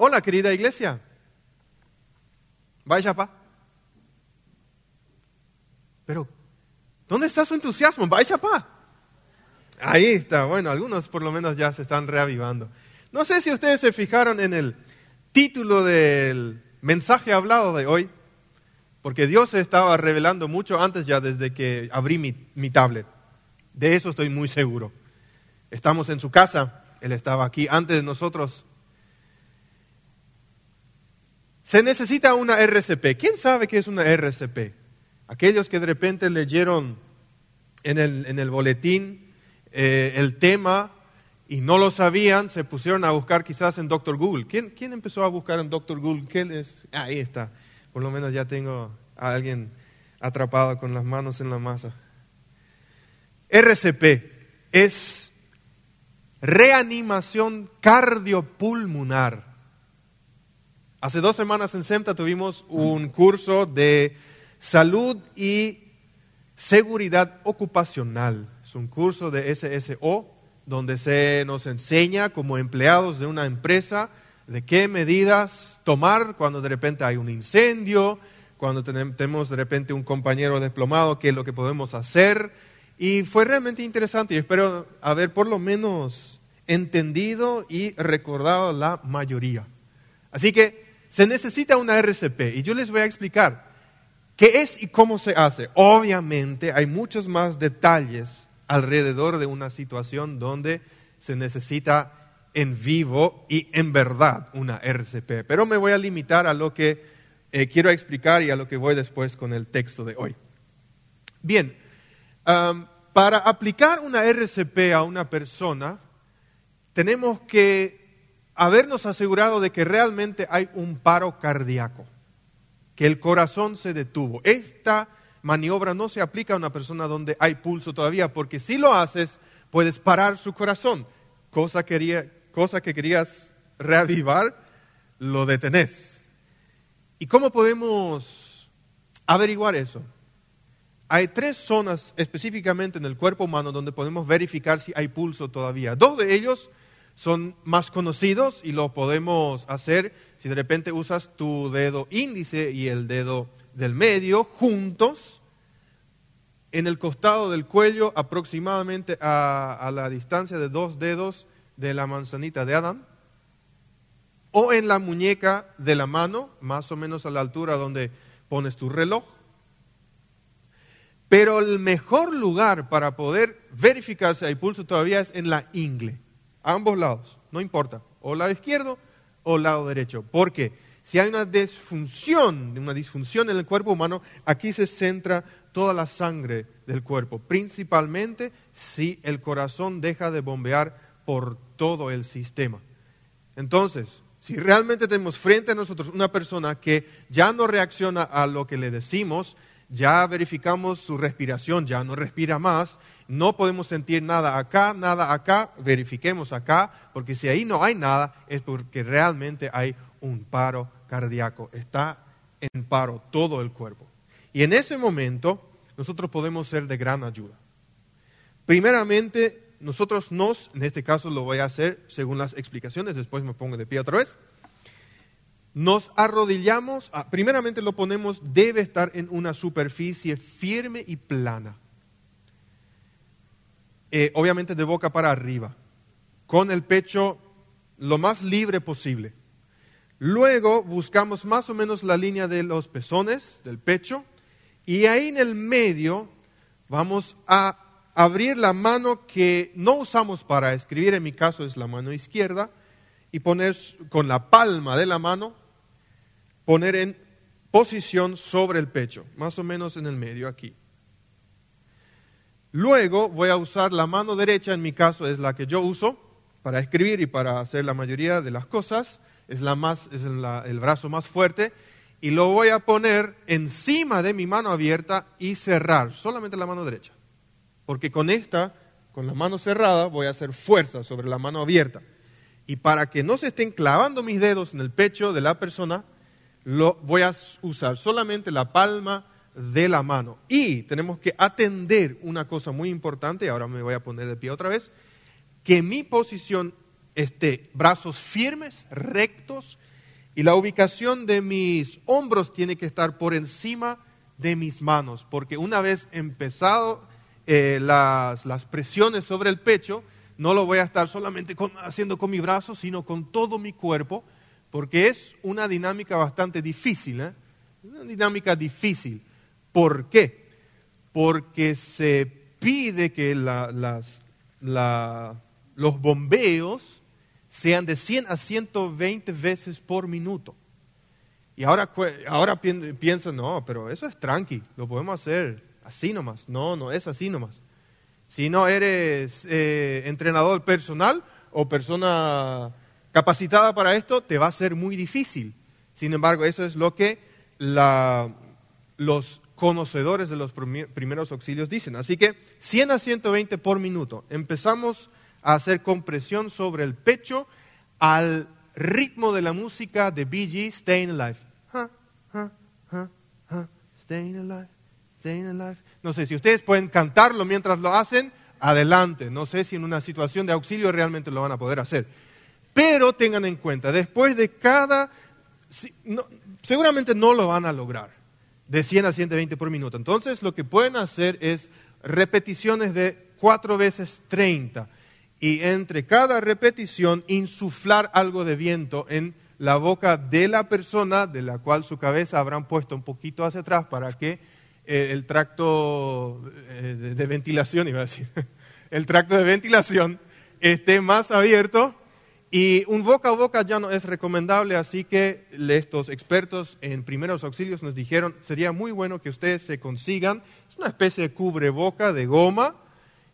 Hola, querida iglesia. Vaya, pa. Pero, ¿dónde está su entusiasmo? Vaya, pa. Ahí está. Bueno, algunos por lo menos ya se están reavivando. No sé si ustedes se fijaron en el título del mensaje hablado de hoy, porque Dios se estaba revelando mucho antes ya desde que abrí mi, mi tablet. De eso estoy muy seguro. Estamos en su casa, Él estaba aquí antes de nosotros. Se necesita una RCP. ¿Quién sabe qué es una RCP? Aquellos que de repente leyeron en el, en el boletín eh, el tema y no lo sabían, se pusieron a buscar quizás en Doctor Google. ¿Quién, ¿Quién, empezó a buscar en Doctor Google? ¿Qué es? Ahí está. Por lo menos ya tengo a alguien atrapado con las manos en la masa. RCP es reanimación cardiopulmonar. Hace dos semanas en SEMTA tuvimos un curso de salud y seguridad ocupacional. Es un curso de SSO donde se nos enseña como empleados de una empresa de qué medidas tomar cuando de repente hay un incendio, cuando tenemos de repente un compañero desplomado, qué es lo que podemos hacer y fue realmente interesante y espero haber por lo menos entendido y recordado la mayoría. Así que se necesita una RCP y yo les voy a explicar qué es y cómo se hace. Obviamente hay muchos más detalles alrededor de una situación donde se necesita en vivo y en verdad una RCP, pero me voy a limitar a lo que eh, quiero explicar y a lo que voy después con el texto de hoy. Bien, para aplicar una RCP a una persona, tenemos que habernos asegurado de que realmente hay un paro cardíaco, que el corazón se detuvo. Esta maniobra no se aplica a una persona donde hay pulso todavía, porque si lo haces, puedes parar su corazón, cosa, que querías reavivar, lo detenés. ¿Y cómo podemos averiguar eso? Hay tres zonas específicamente en el cuerpo humano donde podemos verificar si hay pulso todavía. Dos de ellos son más conocidos y lo podemos hacer si de repente usas tu dedo índice y el dedo del medio juntos en el costado del cuello aproximadamente a, a la distancia de dos dedos de la manzanita de Adán o en la muñeca de la mano, más o menos a la altura donde pones tu reloj. Pero el mejor lugar para poder verificar si hay pulso todavía es en la ingle, ambos lados, no importa, o lado izquierdo o lado derecho. Porque si hay una disfunción, una disfunción en el cuerpo humano, aquí se centra toda la sangre del cuerpo, principalmente si el corazón deja de bombear por todo el sistema. Entonces, si realmente tenemos frente a nosotros una persona que ya no reacciona a lo que le decimos, ya verificamos su respiración, ya no respira más, no podemos sentir nada acá, nada acá, verifiquemos acá, porque si ahí no hay nada es porque realmente hay un paro cardíaco, está en paro todo el cuerpo. Y en ese momento nosotros podemos ser de gran ayuda. Primeramente, nosotros nos, en este caso lo voy a hacer según las explicaciones, después me pongo de pie otra vez nos arrodillamos, primeramente lo ponemos, debe estar en una superficie firme y plana. Eh, obviamente de boca para arriba, con el pecho lo más libre posible. Luego buscamos más o menos la línea de los pezones, del pecho, y ahí en el medio vamos a abrir la mano que no usamos para escribir, en mi caso es la mano izquierda, y poner con la palma de la mano poner en posición sobre el pecho, más o menos en el medio aquí. Luego voy a usar la mano derecha, en mi caso es la que yo uso para escribir y para hacer la mayoría de las cosas, es, el brazo más fuerte, y lo voy a poner encima de mi mano abierta y cerrar, solamente la mano derecha. Porque con esta, con la mano cerrada, voy a hacer fuerza sobre la mano abierta. Y para que no se estén clavando mis dedos en el pecho de la persona, lo voy a usar solamente la palma de la mano. Y tenemos que atender una cosa muy importante, ahora me voy a poner de pie otra vez, que mi posición esté brazos firmes, rectos Y la ubicación de mis hombros tiene que estar por encima de mis manos, porque una vez empezado eh, las, presiones sobre el pecho, no lo voy a estar solamente haciendo con mi brazo, sino con todo mi cuerpo, porque es una dinámica bastante difícil, ¿eh? una dinámica difícil. ¿Por qué? Porque se pide que los bombeos sean de 100 a 120 veces por minuto. Y ahora, ahora piensan, no, pero eso es tranqui, lo podemos hacer así nomás. No, no es así nomás. Si no eres eh, entrenador personal o persona capacitada para esto, te va a ser muy difícil. Sin embargo, eso es lo que los conocedores de los primeros auxilios dicen. Así que 100 a 120 por minuto. Empezamos a hacer compresión sobre el pecho al ritmo de la música de Bee Gees, Staying Alive. alive, No sé si ustedes pueden cantarlo mientras lo hacen, adelante. No sé si en una situación de auxilio realmente lo van a poder hacer. Pero tengan en cuenta, después de cada... seguramente no lo van a lograr de 100 a 120 por minuto. Entonces lo que pueden hacer es repeticiones de 4 veces 30 y entre cada repetición insuflar algo de viento en la boca de la persona de la cual su cabeza habrán puesto un poquito hacia atrás para que eh, el tracto eh, de ventilación, iba a decir, el tracto de ventilación esté más abierto y un boca a boca ya no es recomendable, así que estos expertos en primeros auxilios nos dijeron, sería muy bueno que ustedes se consigan, es una especie de cubreboca de goma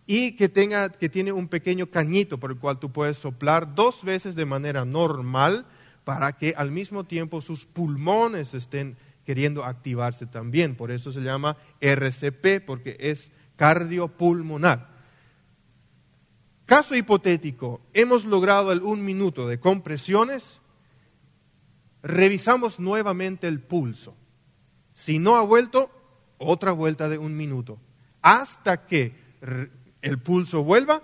y que, tenga, que tiene un pequeño cañito por el cual tú puedes soplar dos veces de manera normal para que al mismo tiempo sus pulmones estén queriendo activarse también. Por eso se llama RCP, porque es cardiopulmonar. Caso hipotético, hemos logrado el un minuto de compresiones, revisamos nuevamente el pulso. Si no ha vuelto, otra vuelta de un minuto, hasta que el pulso vuelva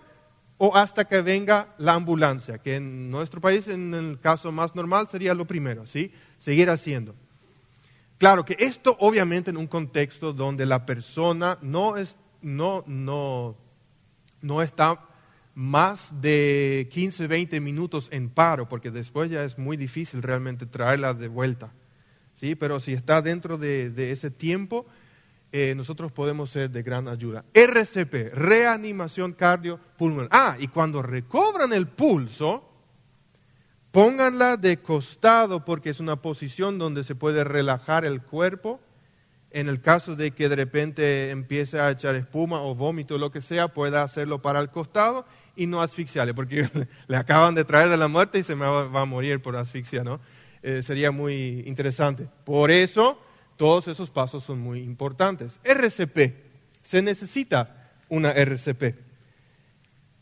o hasta que venga la ambulancia, que en nuestro país, en el caso más normal, sería lo primero, ¿sí? Seguir haciendo. Claro que esto obviamente en un contexto donde la persona no, es, no, no, no está más de 15, 20 minutos en paro, porque después ya es muy difícil realmente traerla de vuelta. ¿sí? Pero si está dentro de, ese tiempo, eh, nosotros podemos ser de gran ayuda. RCP, reanimación cardiopulmonar. Ah, y cuando recobran el pulso, pónganla de costado porque es una posición donde se puede relajar el cuerpo. En el caso de que de repente empiece a echar espuma o vómito o lo que sea, pueda hacerlo para el costado y no asfixiarle, porque le acaban de traer de la muerte y se me va, a morir por asfixia, ¿no? Eh, sería muy interesante. Por eso, todos esos pasos son muy importantes. RCP, se necesita una RCP.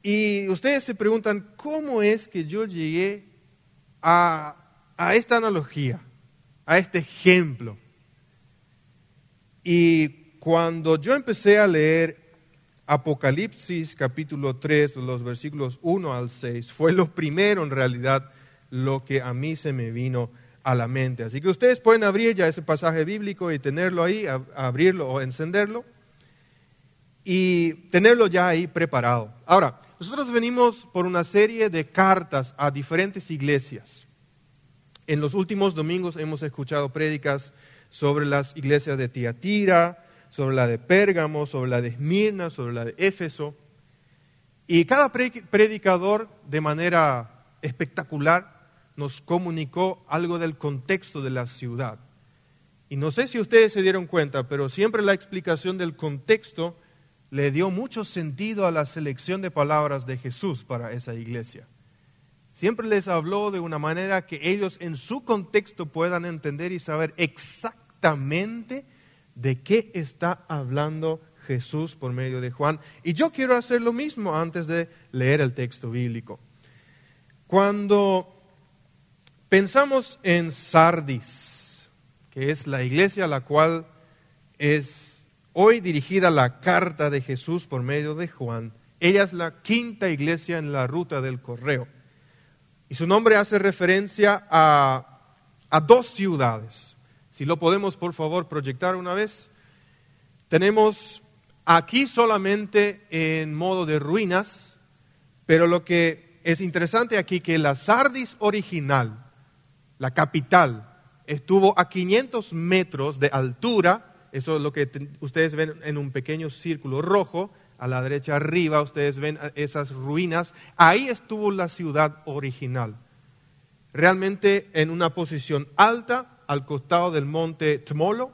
Y ustedes se preguntan, ¿cómo es que yo llegué a, a esta analogía, a este ejemplo? Y cuando yo empecé a leer Apocalipsis capítulo 3, los versículos 1 al 6, fue lo primero en realidad lo que a mí se me vino a la mente. Así que ustedes pueden abrir ya ese pasaje bíblico y tenerlo ahí, abrirlo o encenderlo y tenerlo ya ahí preparado. Ahora, nosotros venimos por una serie de cartas a diferentes iglesias. En los últimos domingos hemos escuchado prédicas sobre las iglesias de Tiatira, sobre la de Pérgamo, sobre la de Esmirna, sobre la de Éfeso. Y cada predicador, de manera espectacular, nos comunicó algo del contexto de la ciudad. Y no sé si ustedes se dieron cuenta, pero siempre la explicación del contexto le dio mucho sentido a la selección de palabras de Jesús para esa iglesia. Siempre les habló de una manera que ellos en su contexto puedan entender y saber exactamente de qué está hablando Jesús por medio de Juan. Y yo quiero hacer lo mismo antes de leer el texto bíblico. Cuando pensamos en Sardis, que es la iglesia a la cual es hoy dirigida la carta de Jesús por medio de Juan, ella es la quinta iglesia en la ruta del correo. Y su nombre hace referencia a a dos ciudades. Si lo podemos, por favor, proyectar una vez. Tenemos aquí solamente en modo de ruinas, pero lo que es interesante aquí que la Sardis original, la capital, estuvo a 500 metros de altura, eso es lo que ustedes ven en un pequeño círculo rojo, a la derecha arriba ustedes ven esas ruinas, ahí estuvo la ciudad original, realmente en una posición alta al costado del monte Tmolo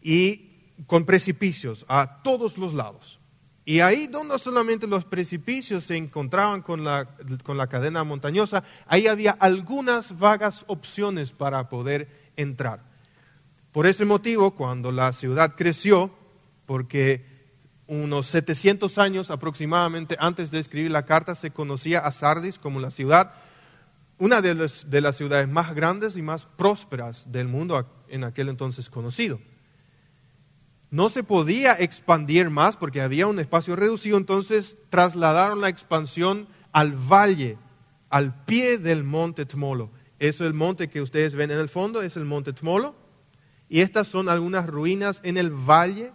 y con precipicios a todos los lados. Y ahí donde solamente los precipicios se encontraban con la, con la cadena montañosa, ahí había algunas vagas opciones para poder entrar. Por ese motivo, cuando la ciudad creció, porque unos 700 años aproximadamente antes de escribir la carta se conocía a Sardis como la ciudad, una de las, de las ciudades más grandes y más prósperas del mundo en aquel entonces conocido no se podía expandir más porque había un espacio reducido, entonces trasladaron la expansión al valle, al pie del monte Tmolo. Eso es el monte que ustedes ven en el fondo, es el monte Tmolo. Y estas son algunas ruinas en el valle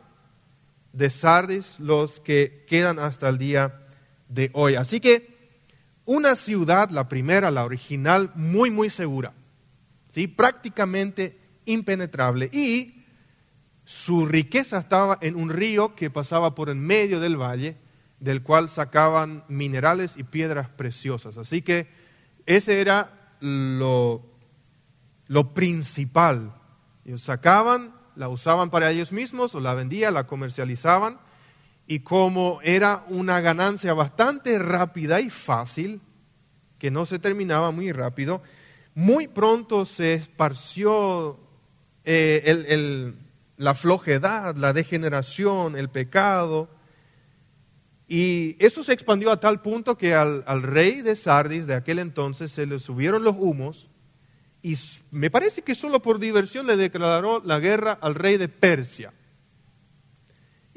de Sardis, los que quedan hasta el día de hoy. Así que una ciudad, la primera, la original, muy, muy segura, ¿sí? prácticamente impenetrable. Y su riqueza estaba en un río que pasaba por en medio del valle, del cual sacaban minerales y piedras preciosas. Así que ese era lo, lo principal. Sacaban, la usaban para ellos mismos o la vendían, la comercializaban. Y como era una ganancia bastante rápida y fácil, que no se terminaba muy rápido, muy pronto se esparció eh, la flojedad, la degeneración, el pecado. Y eso se expandió a tal punto que al, rey de Sardis de aquel entonces se le subieron los humos y me parece que solo por diversión le declaró la guerra al rey de Persia.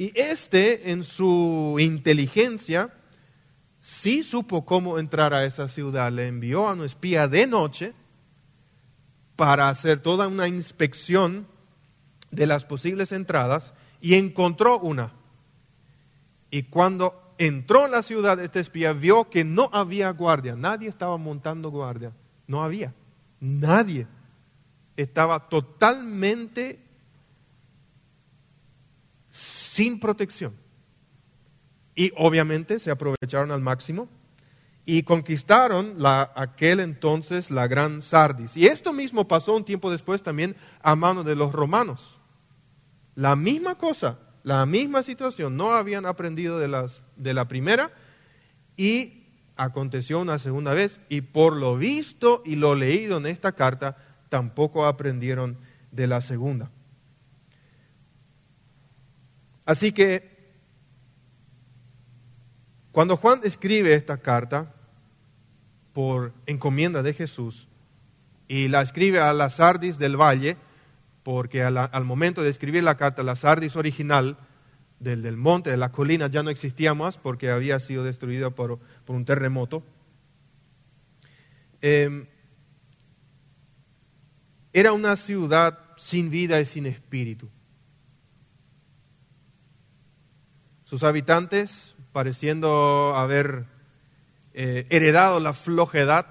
Y este, en su inteligencia, sí supo cómo entrar a esa ciudad. Le envió a un espía de noche para hacer toda una inspección de las posibles entradas y encontró una. Y cuando entró en la ciudad, este espía vio que no había guardia, nadie estaba montando guardia, no había, nadie. Estaba totalmente sin protección. Y obviamente se aprovecharon al máximo y conquistaron la, aquel entonces la gran Sardis. Y esto mismo pasó un tiempo después también a mano de los romanos. La misma cosa, la misma situación, no habían aprendido de, las, de la primera y aconteció una segunda vez y por lo visto y lo leído en esta carta, tampoco aprendieron de la segunda. Así que cuando Juan escribe esta carta por encomienda de Jesús y la escribe a las Sardis del Valle, porque al, momento de escribir la carta, la Sardis original del, del, monte, de la colina, ya no existía más porque había sido destruida por, un terremoto. Em, era una ciudad sin vida y sin espíritu. Sus habitantes, pareciendo haber eh, heredado la flojedad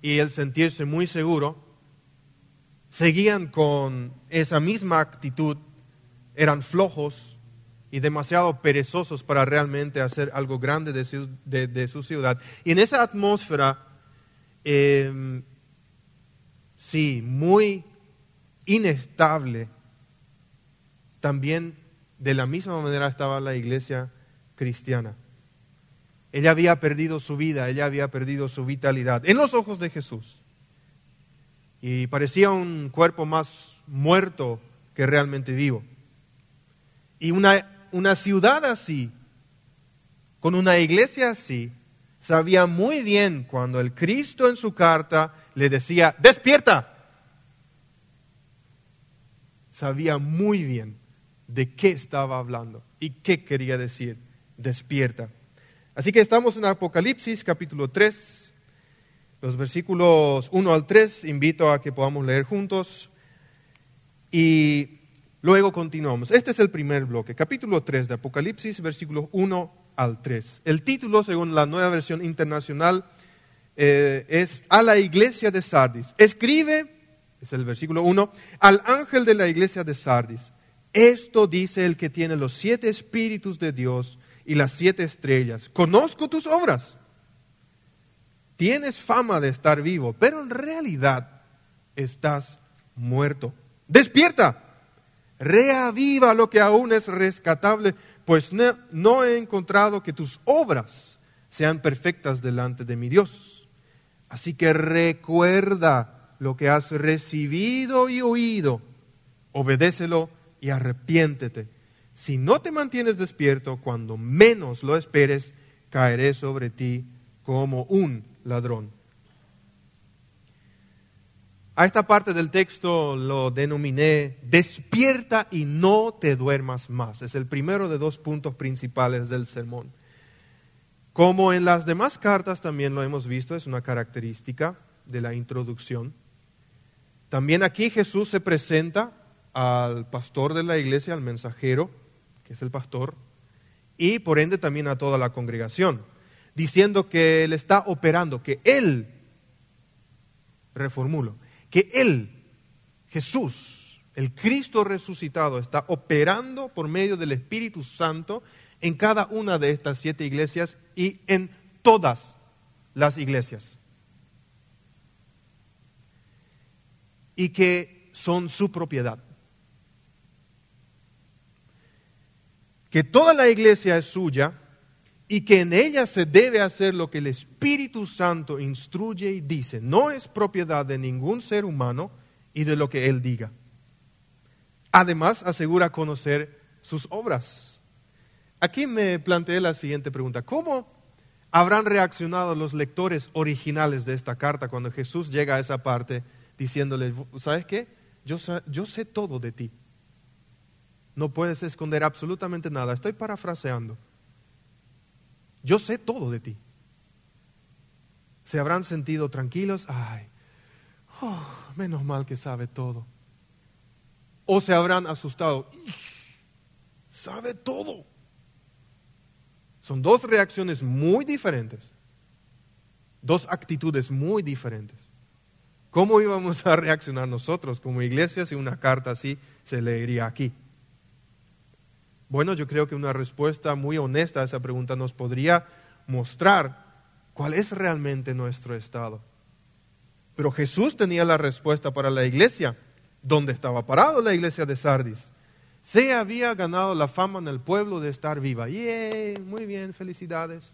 y el sentirse muy seguro, seguían con esa misma actitud, eran flojos y demasiado perezosos para realmente hacer algo grande de su, ciudad. Y en esa atmósfera, em, sí, muy inestable, también de la misma manera estaba la iglesia cristiana. Ella había perdido su vida, ella había perdido su vitalidad en los ojos de Jesús y parecía un cuerpo más muerto que realmente vivo. Y una, una ciudad así, con una iglesia así, sabía muy bien cuando el Cristo en su carta le decía, despierta. Sabía muy bien de qué estaba hablando y qué quería decir, despierta. Así que estamos en Apocalipsis capítulo 3, Los versículos 1 al 3 invito a que podamos leer juntos y luego continuamos. Este es el primer bloque, capítulo 3 de Apocalipsis, versículos 1 al 3. El título, según la nueva versión internacional, eh, es A la iglesia de Sardis. Escribe, es el versículo 1, al ángel de la iglesia de Sardis. Esto dice el que tiene los siete espíritus de Dios y las siete estrellas. Conozco tus obras Tienes fama de estar vivo, pero en realidad estás muerto. Despierta, reaviva lo que aún es rescatable, pues no, he encontrado que tus obras sean perfectas delante de mi Dios. Así que recuerda lo que has recibido y oído, obedécelo y arrepiéntete. Si no te mantienes despierto, cuando menos lo esperes, caeré sobre ti como un ladrón. A esta parte del texto lo denominé despierta y no te duermas más. Es el primero de dos puntos principales del sermón. Como en las demás cartas también lo hemos visto, es una característica de la introducción. También aquí Jesús se presenta al pastor de la iglesia, al mensajero, que es el pastor, y por ende también a toda la congregación diciendo que Él está operando, que Él, reformulo, que Él, Jesús, el Cristo resucitado, está operando por medio del Espíritu Santo en cada una de estas siete iglesias y en todas las iglesias. Y que son su propiedad. Que toda la iglesia es suya y que en ella se debe hacer lo que el Espíritu Santo instruye y dice. No es propiedad de ningún ser humano y de lo que Él diga. Además, asegura conocer sus obras. Aquí me planteé la siguiente pregunta. ¿Cómo habrán reaccionado los lectores originales de esta carta cuando Jesús llega a esa parte diciéndole, ¿sabes qué? Yo, yo sé todo de ti. No puedes esconder absolutamente nada. Estoy parafraseando yo sé todo de ti. Se habrán sentido tranquilos, ay, oh, menos mal que sabe todo. O se habrán asustado, sabe todo. Son dos reacciones muy diferentes, dos actitudes muy diferentes. ¿Cómo íbamos a reaccionar nosotros como iglesia si una carta así se leería aquí? Bueno, yo creo que una respuesta muy honesta a esa pregunta nos podría mostrar cuál es realmente nuestro estado. Pero Jesús tenía la respuesta para la iglesia. ¿Dónde estaba parado la iglesia de Sardis? Se había ganado la fama en el pueblo de estar viva. ¡Yay! Muy bien, felicidades.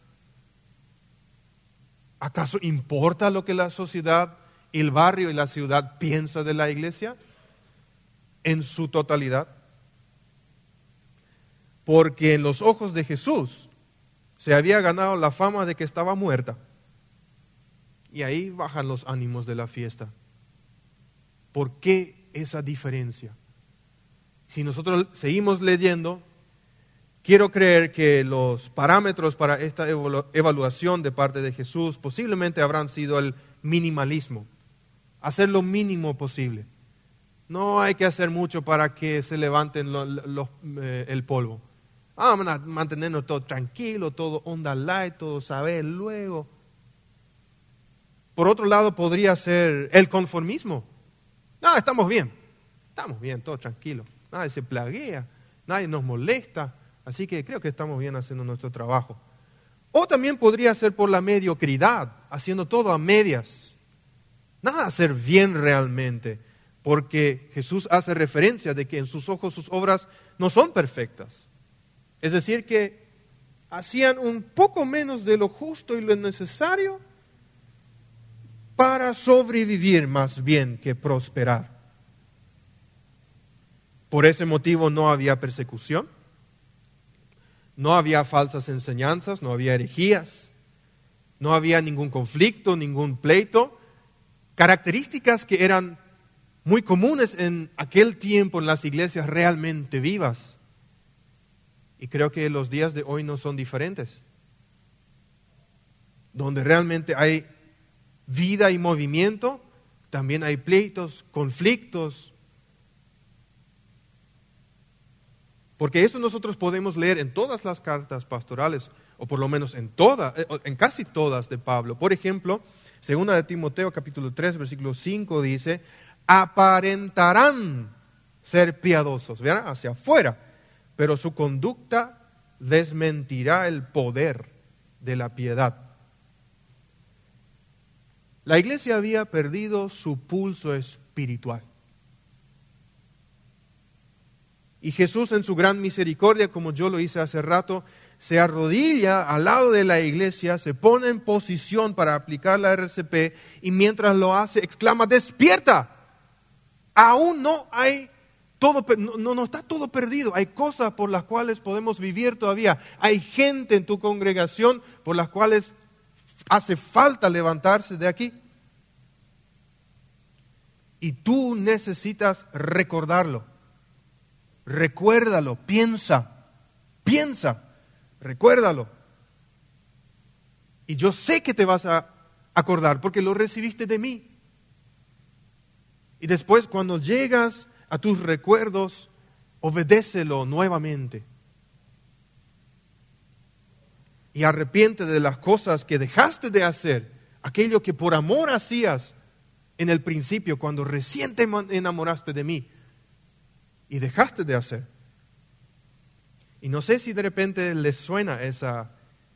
¿Acaso importa lo que la sociedad, el barrio y la ciudad piensa de la iglesia en su totalidad? Porque en los ojos de Jesús se había ganado la fama de que estaba muerta. Y ahí bajan los ánimos de la fiesta. ¿Por qué esa diferencia? Si nosotros seguimos leyendo, quiero creer que los parámetros para esta evaluación de parte de Jesús posiblemente habrán sido el minimalismo, hacer lo mínimo posible. No hay que hacer mucho para que se levanten eh, el polvo. Vamos a mantenernos todo tranquilo, todo onda light, todo saber luego. Por otro lado, podría ser el conformismo. No, estamos bien, estamos bien, todo tranquilo. Nadie se plaguea, nadie nos molesta, así que creo que estamos bien haciendo nuestro trabajo. O también podría ser por la mediocridad, haciendo todo a medias. Nada hacer bien realmente, porque Jesús hace referencia de que en sus ojos sus obras no son perfectas. Es decir, que hacían un poco menos de lo justo y lo necesario para sobrevivir más bien que prosperar. Por ese motivo no había persecución, no había falsas enseñanzas, no había herejías, no había ningún conflicto, ningún pleito, características que eran muy comunes en aquel tiempo en las iglesias realmente vivas. Y creo que los días de hoy no son diferentes. Donde realmente hay vida y movimiento, también hay pleitos, conflictos. Porque eso nosotros podemos leer en todas las cartas pastorales, o por lo menos en todas, eh, en casi todas de Pablo. Por ejemplo, segunda de Timoteo capítulo 3, versículo 5 dice, aparentarán ser piadosos, ¿verdad? hacia afuera, pero su conducta desmentirá el poder de la piedad. La iglesia había perdido su pulso espiritual. Y Jesús en su gran misericordia, como yo lo hice hace rato, se arrodilla al lado de la iglesia, se pone en posición para aplicar la RCP y mientras lo hace exclama, despierta. Aún no hay no, no está todo perdido. Hay cosas por las cuales podemos vivir todavía. Hay gente en tu congregación por las cuales hace falta levantarse de aquí. Y tú necesitas recordarlo. Recuérdalo, piensa, piensa, recuérdalo. Y yo sé que te vas a acordar porque lo recibiste de mí. Y después cuando llegas a tus recuerdos, obedécelo nuevamente. Y arrepiente de las cosas que dejaste de hacer, aquello que por amor hacías en el principio, cuando recién te enamoraste de mí y dejaste de hacer. Y no sé si de repente les suena esa,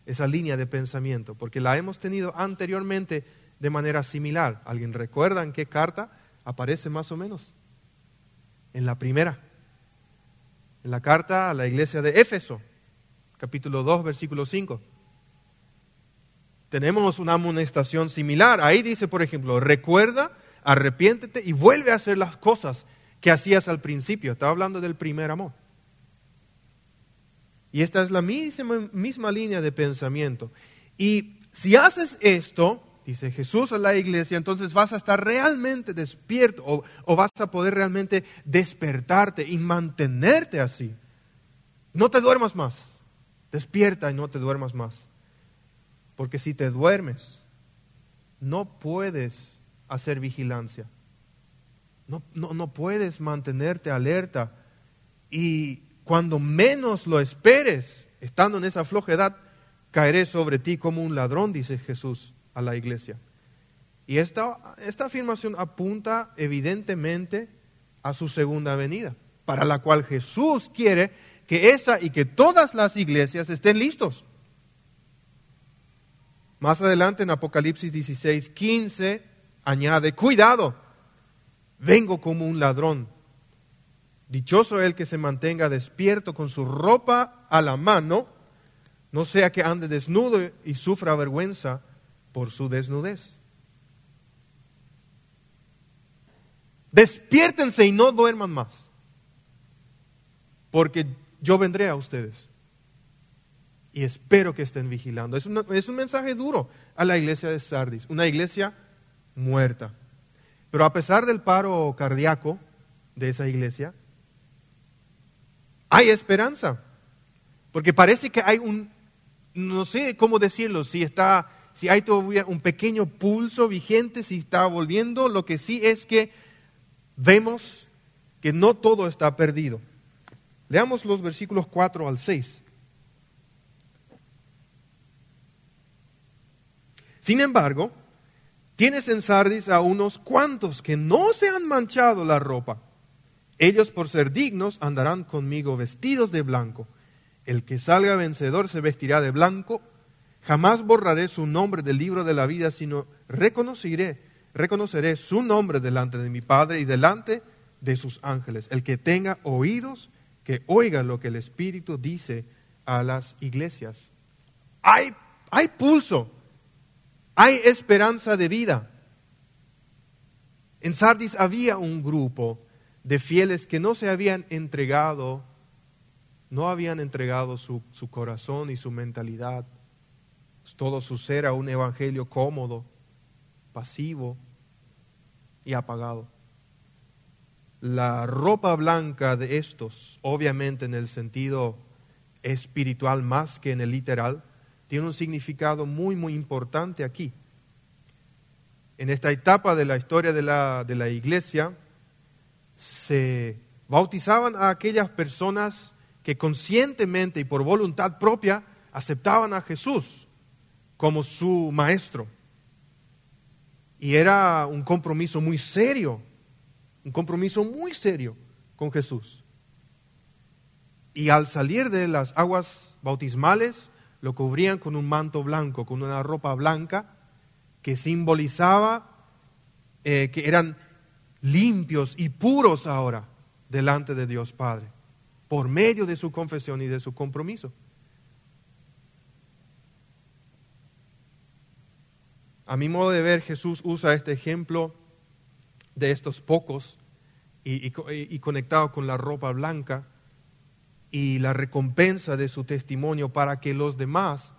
esa línea de pensamiento, porque la hemos tenido anteriormente de manera similar. ¿Alguien recuerda en qué carta aparece más o menos? En la primera, en la carta a la iglesia de Éfeso, capítulo 2, versículo 5. Tenemos una amonestación similar. Ahí dice, por ejemplo, recuerda, arrepiéntete y vuelve a hacer las cosas que hacías al principio. Estaba hablando del primer amor. Y esta es la misma, misma línea de pensamiento. Y si haces esto, dice Jesús a la iglesia, entonces vas a estar realmente despierto o, vas a poder realmente despertarte y mantenerte así. No te duermas más. Despierta y no te duermas más. Porque si te duermes, no puedes hacer vigilancia. No, no, no puedes mantenerte alerta. Y cuando menos lo esperes, estando en esa flojedad, caeré sobre ti como un ladrón, dice Jesús a la iglesia. Y esta, esta afirmación apunta evidentemente a su segunda venida, para la cual Jesús quiere que esa y que todas las iglesias estén listos. Más adelante en Apocalipsis 16, 15 añade, cuidado, vengo como un ladrón. Dichoso el que se mantenga despierto con su ropa a la mano, no sea que ande desnudo y sufra vergüenza por su desnudez. Despiértense y no duerman más, porque yo vendré a ustedes y espero que estén vigilando. Es, es, un mensaje duro a la iglesia de Sardis, una iglesia muerta. Pero a pesar del paro cardíaco de esa iglesia, hay esperanza. Porque parece que hay un, no sé cómo decirlo, si está, si hay todavía un pequeño pulso vigente, si está volviendo, lo que sí es que vemos que no todo está perdido. Leamos los versículos 4 al 6. Sin embargo, tienes en Sardis a unos cuantos que no se han manchado la ropa. Ellos por ser dignos andarán conmigo vestidos de blanco. El que salga vencedor se vestirá de blanco. Jamás borraré su nombre del libro de la vida, sino reconoceré, reconoceré su nombre delante de mi Padre y delante de sus ángeles. El que tenga oídos, que oiga lo que el Espíritu dice a las iglesias. Hay, hay pulso hay esperanza de vida. En Sardis había un grupo de fieles que no se habían entregado, no habían entregado su, su corazón y su mentalidad, todo su ser a un evangelio cómodo, pasivo y apagado. La ropa blanca de estos, obviamente en el sentido espiritual más que en el literal, tiene un significado muy, muy importante aquí. en esta etapa de la historia de la, de la iglesia, se bautizaban a aquellas personas que conscientemente y por voluntad propia aceptaban a Jesús como su maestro. Y era un compromiso muy serio, un compromiso muy serio con Jesús. Y al salir de las aguas bautismales, lo cubrían con un manto blanco, con una ropa blanca, que simbolizaba eh, que eran limpios y puros ahora delante de Dios Padre, por medio de su confesión y de su compromiso. A mi modo de ver, Jesús usa este ejemplo de estos pocos y, conectado con la ropa blanca y la recompensa de su testimonio para que los demás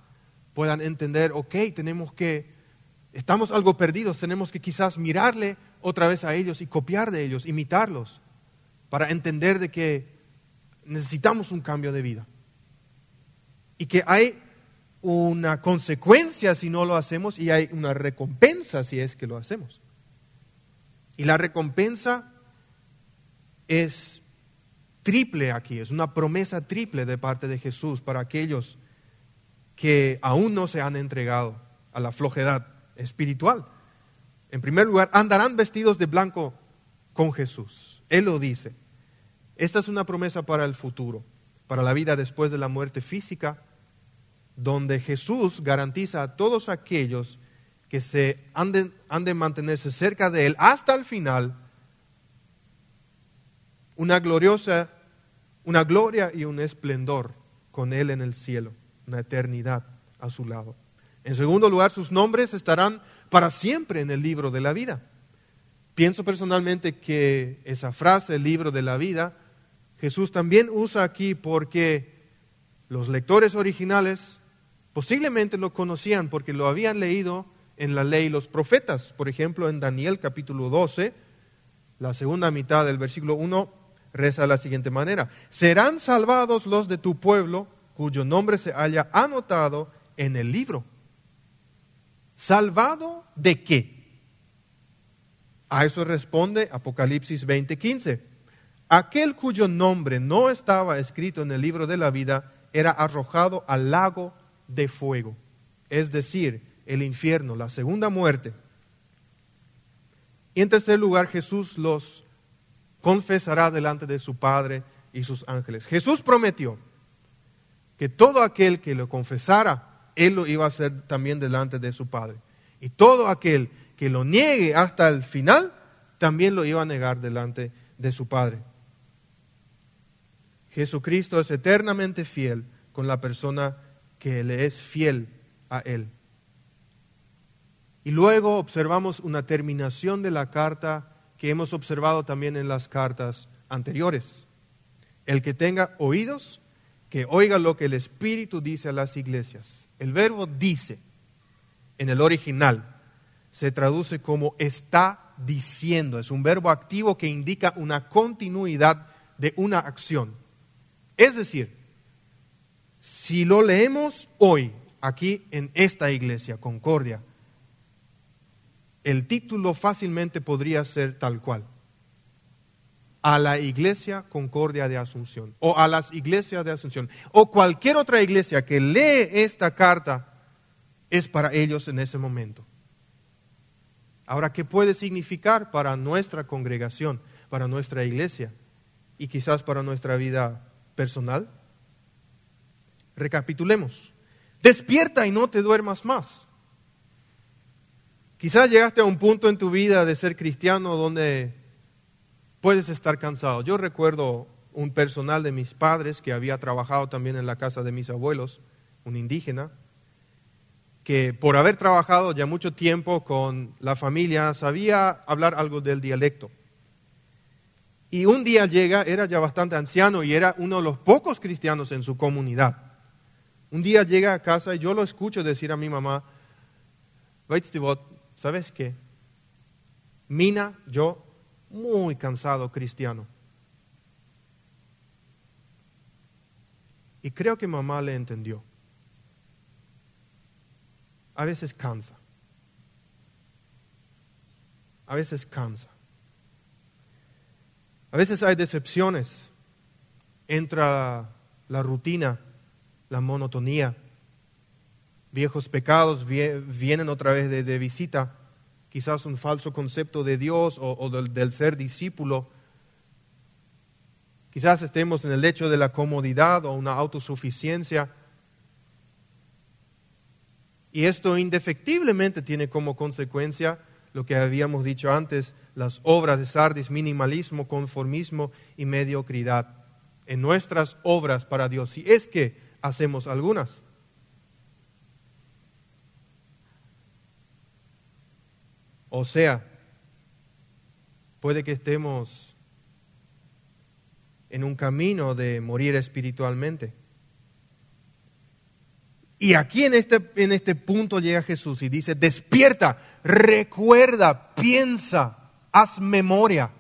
puedan entender, ok, tenemos que, estamos algo perdidos, tenemos que quizás mirarle otra vez a ellos y copiar de ellos, imitarlos, para entender de que necesitamos un cambio de vida. Y que hay una consecuencia si no lo hacemos y hay una recompensa si es que lo hacemos. Y la recompensa es triple aquí, es una promesa triple de parte de Jesús para aquellos que aún no se han entregado a la flojedad espiritual. En primer lugar, andarán vestidos de blanco con Jesús. Él lo dice. Esta es una promesa para el futuro, para la vida después de la muerte física donde Jesús garantiza a todos aquellos que se han de, mantenerse cerca de Él hasta el final una gloriosa, una gloria y un esplendor con Él en el cielo, una eternidad a su lado. En segundo lugar, sus nombres estarán para siempre en el libro de la vida. Pienso personalmente que esa frase, el libro de la vida, Jesús también usa aquí porque los lectores originales Posiblemente lo conocían porque lo habían leído en la ley los profetas. Por ejemplo, en Daniel capítulo 12, la segunda mitad del versículo 1 reza de la siguiente manera. Serán salvados los de tu pueblo cuyo nombre se haya anotado en el libro. ¿Salvado de qué? A eso responde Apocalipsis 20:15. Aquel cuyo nombre no estaba escrito en el libro de la vida era arrojado al lago de fuego, es decir, el infierno, la segunda muerte. Y en tercer lugar, Jesús los confesará delante de su Padre y sus ángeles. Jesús prometió que todo aquel que lo confesara, Él lo iba a hacer también delante de su Padre. Y todo aquel que lo niegue hasta el final, también lo iba a negar delante de su Padre. Jesucristo es eternamente fiel con la persona que le es fiel a Él. Y luego observamos una terminación de la carta que hemos observado también en las cartas anteriores. El que tenga oídos, que oiga lo que el Espíritu dice a las iglesias. El verbo dice en el original se traduce como está diciendo. Es un verbo activo que indica una continuidad de una acción. Es decir, si lo leemos hoy, aquí en esta iglesia, Concordia, el título fácilmente podría ser tal cual. A la iglesia Concordia de Asunción, o a las iglesias de Asunción, o cualquier otra iglesia que lee esta carta, es para ellos en ese momento. Ahora, ¿qué puede significar para nuestra congregación, para nuestra iglesia y quizás para nuestra vida personal? Recapitulemos. Despierta y no te duermas más. Quizás llegaste a un punto en tu vida de ser cristiano donde puedes estar cansado. Yo recuerdo un personal de mis padres que había trabajado también en la casa de mis abuelos, un indígena, que por haber trabajado ya mucho tiempo con la familia sabía hablar algo del dialecto. Y un día llega, era ya bastante anciano y era uno de los pocos cristianos en su comunidad. Un día llega a casa y yo lo escucho decir a mi mamá, ¿sabes qué? Mina, yo, muy cansado cristiano. Y creo que mamá le entendió. A veces cansa. a veces cansa. A veces hay decepciones. Entra la rutina, la monotonía. Viejos pecados vienen otra vez de, visita. Quizás un falso concepto de Dios o, del ser discípulo Quizás estemos en el hecho de la comodidad o una autosuficiencia. Y esto indefectiblemente tiene como consecuencia lo que habíamos dicho antes, las obras de Sardis, minimalismo, conformismo y mediocridad en nuestras obras para Dios, si es que hacemos algunas. O sea, puede que estemos en un camino de morir espiritualmente. Y aquí en este, en este punto llega Jesús y dice, despierta, recuerda, piensa, haz memoria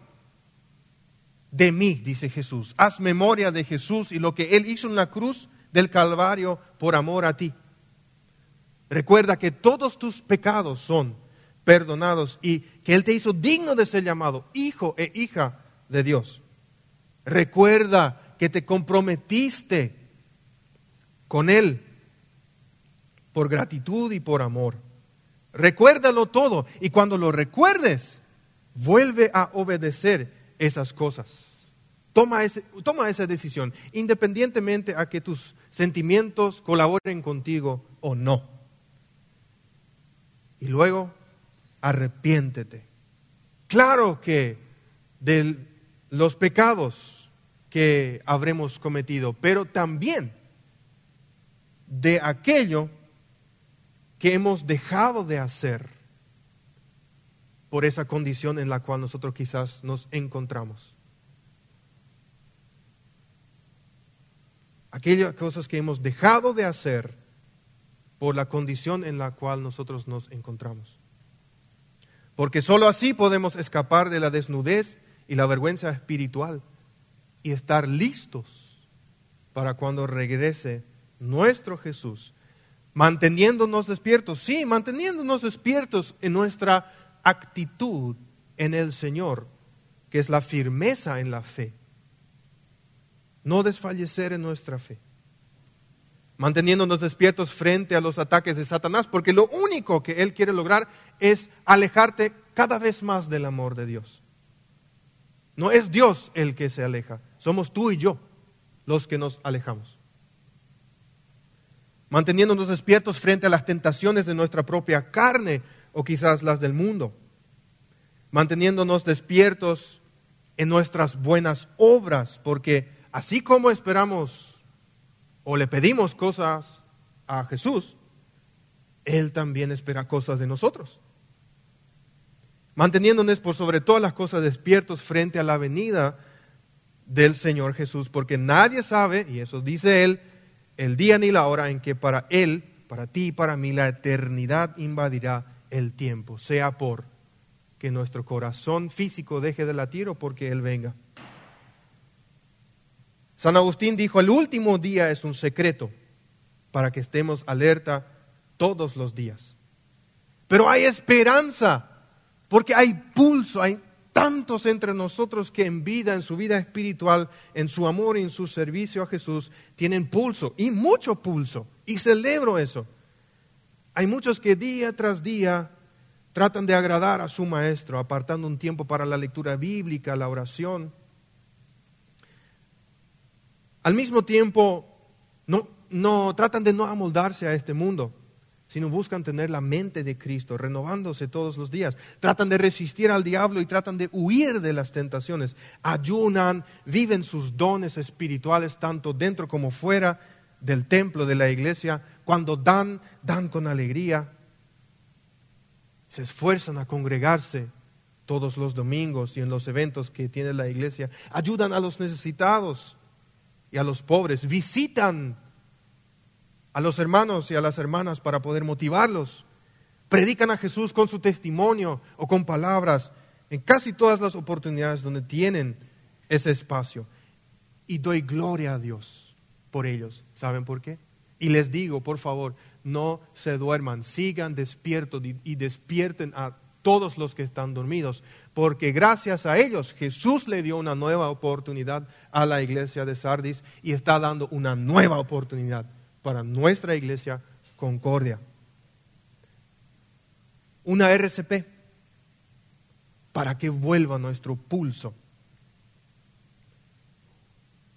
de mí, dice Jesús. Haz memoria de Jesús y lo que Él hizo en la cruz del Calvario por amor a ti. Recuerda que todos tus pecados son perdonados y que Él te hizo digno de ser llamado hijo e hija de Dios. Recuerda que te comprometiste con Él por gratitud y por amor. Recuérdalo todo y cuando lo recuerdes, vuelve a obedecer esas cosas. Toma, toma esa decisión, independientemente a que tus sentimientos colaboren contigo o no. Y luego, arrepiéntete. Claro que de los pecados que habremos cometido, pero también de aquello que hemos dejado de hacer por esa condición en la cual nosotros quizás nos encontramos. Aquellas cosas que hemos dejado de hacer por la condición en la cual nosotros nos encontramos. Porque sólo así podemos escapar de la desnudez y la vergüenza espiritual y estar listos para cuando regrese nuestro Jesús, manteniéndonos despiertos, sí, manteniéndonos despiertos en nuestra actitud en el Señor, que es la firmeza en la fe, no desfallecer en nuestra fe, manteniéndonos despiertos frente a los ataques de Satanás, porque lo único que Él quiere lograr es alejarte cada vez más del amor de Dios. No es Dios el que se aleja, somos tú y yo los que nos alejamos. Manteniéndonos despiertos frente a las tentaciones de nuestra propia carne o quizás las del mundo. Manteniéndonos despiertos en nuestras buenas obras, porque así como esperamos o le pedimos cosas a Jesús, Él también espera cosas de nosotros. Manteniéndonos por sobre todas las cosas despiertos frente a la venida del Señor Jesús, porque nadie sabe, y eso dice Él, el día ni la hora en que para Él, para ti y para mí, la eternidad invadirá el tiempo, sea por que nuestro corazón físico deje de latir o porque Él venga. San Agustín dijo, el último día es un secreto para que estemos alerta todos los días. Pero hay esperanza, porque hay pulso, hay tantos entre nosotros que en vida, en su vida espiritual, en su amor y en su servicio a Jesús, tienen pulso y mucho pulso. Y celebro eso. Hay muchos que día tras día tratan de agradar a su maestro, apartando un tiempo para la lectura bíblica, la oración. Al mismo tiempo, no, no tratan de no amoldarse a este mundo sino buscan tener la mente de Cristo, renovándose todos los días. Tratan de resistir al diablo y tratan de huir de las tentaciones. Ayunan, viven sus dones espirituales tanto dentro como fuera del templo de la iglesia. Cuando dan, dan con alegría. Se esfuerzan a congregarse todos los domingos y en los eventos que tiene la iglesia. Ayudan a los necesitados y a los pobres. Visitan a los hermanos y a las hermanas para poder motivarlos. Predican a Jesús con su testimonio o con palabras en casi todas las oportunidades donde tienen ese espacio. Y doy gloria a Dios por ellos. ¿Saben por qué? Y les digo, por favor, no se duerman, sigan despiertos y despierten a todos los que están dormidos, porque gracias a ellos Jesús le dio una nueva oportunidad a la iglesia de Sardis y está dando una nueva oportunidad para nuestra iglesia Concordia. Una RCP para que vuelva nuestro pulso.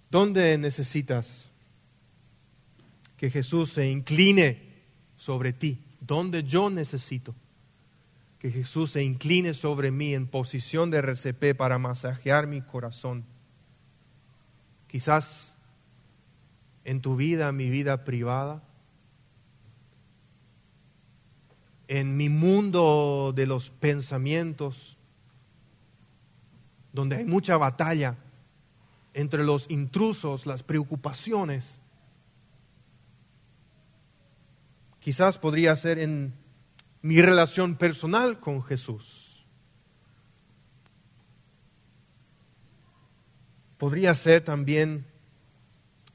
¿Dónde necesitas que Jesús se incline sobre ti? ¿Dónde yo necesito que Jesús se incline sobre mí en posición de RCP para masajear mi corazón? Quizás en tu vida, mi vida privada, en mi mundo de los pensamientos, donde hay mucha batalla entre los intrusos, las preocupaciones. Quizás podría ser en mi relación personal con Jesús. Podría ser también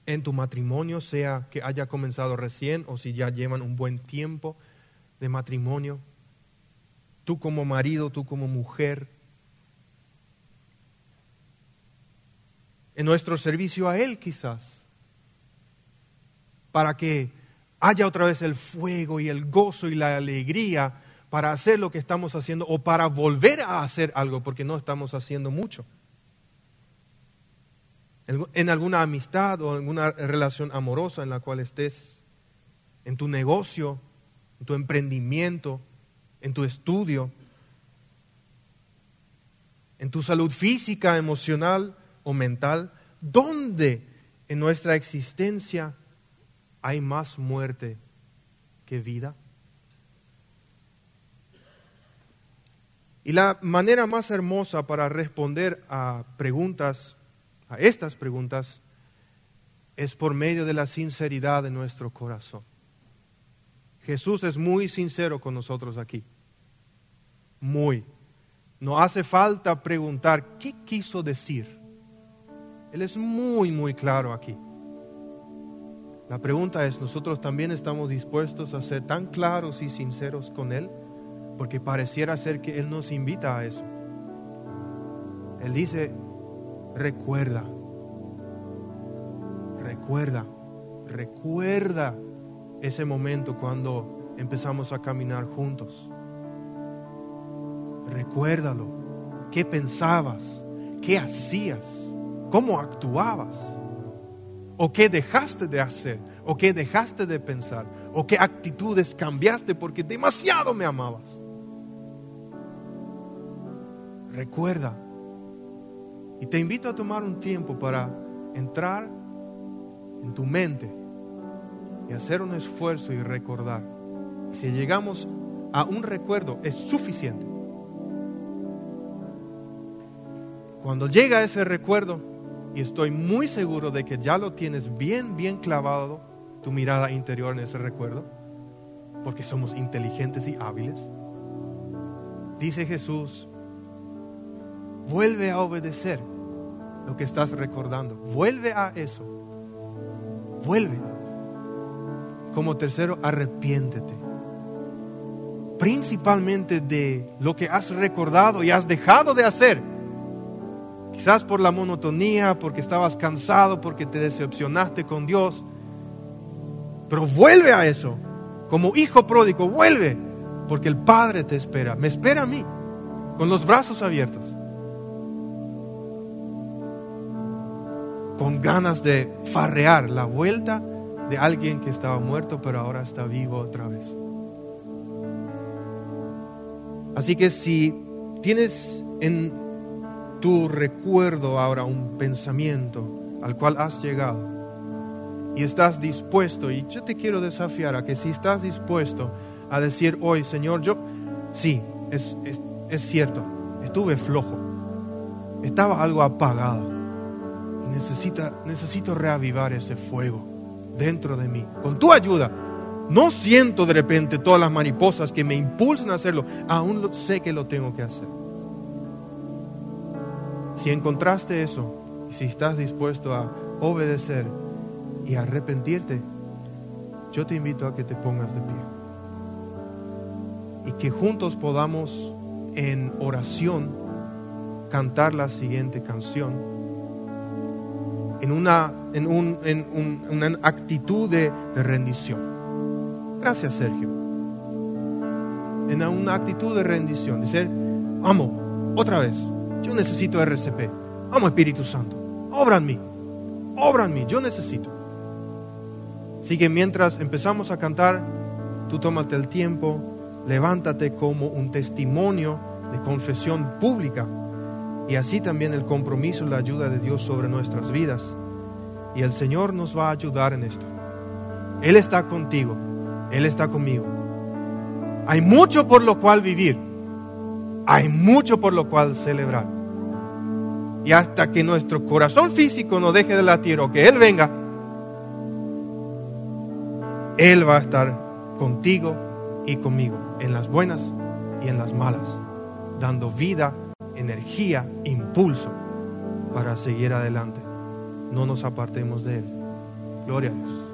en tu matrimonio, sea que haya comenzado recién o si ya llevan un buen tiempo de matrimonio. Tú como marido, tú como mujer. En nuestro servicio a Él quizás. Para que haya otra vez el fuego y el gozo y la alegría para hacer lo que estamos haciendo o para volver a hacer algo porque no estamos haciendo mucho. En alguna amistad o alguna relación amorosa en la cual estés, en tu negocio, en tu emprendimiento, en tu estudio, en tu salud física, emocional o mental, ¿dónde en nuestra existencia hay más muerte que vida? Y la manera más hermosa para responder a preguntas a estas preguntas es por medio de la sinceridad de nuestro corazón. Jesús es muy sincero con nosotros aquí. Muy. No hace falta preguntar qué quiso decir. Él es muy, muy claro aquí. La pregunta es, ¿nosotros también estamos dispuestos a ser tan claros y sinceros con Él? Porque pareciera ser que Él nos invita a eso. Él dice, recuerda, recuerda, recuerda ese momento cuando empezamos a caminar juntos. Recuérdalo. ¿Qué pensabas? ¿Qué hacías? ¿Cómo actuabas? ¿O qué dejaste de hacer? ¿O qué dejaste de pensar? ¿O qué actitudes cambiaste porque demasiado me amabas? Recuerda y te invito a tomar un tiempo para entrar en tu mente y hacer un esfuerzo y recordar. Si llegamos a un recuerdo, es suficiente. Cuando llega ese recuerdo, y estoy muy seguro de que ya lo tienes bien, bien clavado, tu mirada interior en ese recuerdo, porque somos inteligentes y hábiles, dice Jesús, Vuelve a obedecer lo que estás recordando. Vuelve a eso. Vuelve. Como tercero, arrepiéntete. Principalmente de lo que has recordado y has dejado de hacer. Quizás por la monotonía, porque estabas cansado, porque te decepcionaste con Dios. Pero vuelve a eso. Como hijo pródigo, vuelve. Porque el Padre te espera. Me espera a mí. Con los brazos abiertos. con ganas de farrear la vuelta de alguien que estaba muerto pero ahora está vivo otra vez. Así que si tienes en tu recuerdo ahora un pensamiento al cual has llegado y estás dispuesto, y yo te quiero desafiar a que si estás dispuesto a decir hoy, Señor, yo, sí, es, es, cierto, estuve flojo, estaba algo apagado necesita, necesito reavivar ese fuego dentro de mí. Con tu ayuda. No siento de repente todas las mariposas que me impulsan a hacerlo. Aún sé que lo tengo que hacer. Si encontraste eso y si estás dispuesto a obedecer y arrepentirte, yo te invito a que te pongas de pie. Y que juntos podamos en oración cantar la siguiente canción en una, en un, en un, una actitud de, de rendición. Gracias, Sergio. En una actitud de rendición, decir, amo, otra vez, yo necesito RCP, amo Espíritu Santo, obra en mí, obra en mí, yo necesito. Así que mientras empezamos a cantar, tú tómate el tiempo, levántate como un testimonio de confesión pública y así también el compromiso y la ayuda de Dios sobre nuestras vidas. Y el Señor nos va a ayudar en esto. Él está contigo, Él está conmigo. Hay mucho por lo cual vivir, hay mucho por lo cual celebrar. Y hasta que nuestro corazón físico no deje de latir o que Él venga, Él va a estar contigo y conmigo en las buenas y en las malas, dando vida, energía, impulso para seguir adelante. No nos apartemos de Él. Gloria a Dios.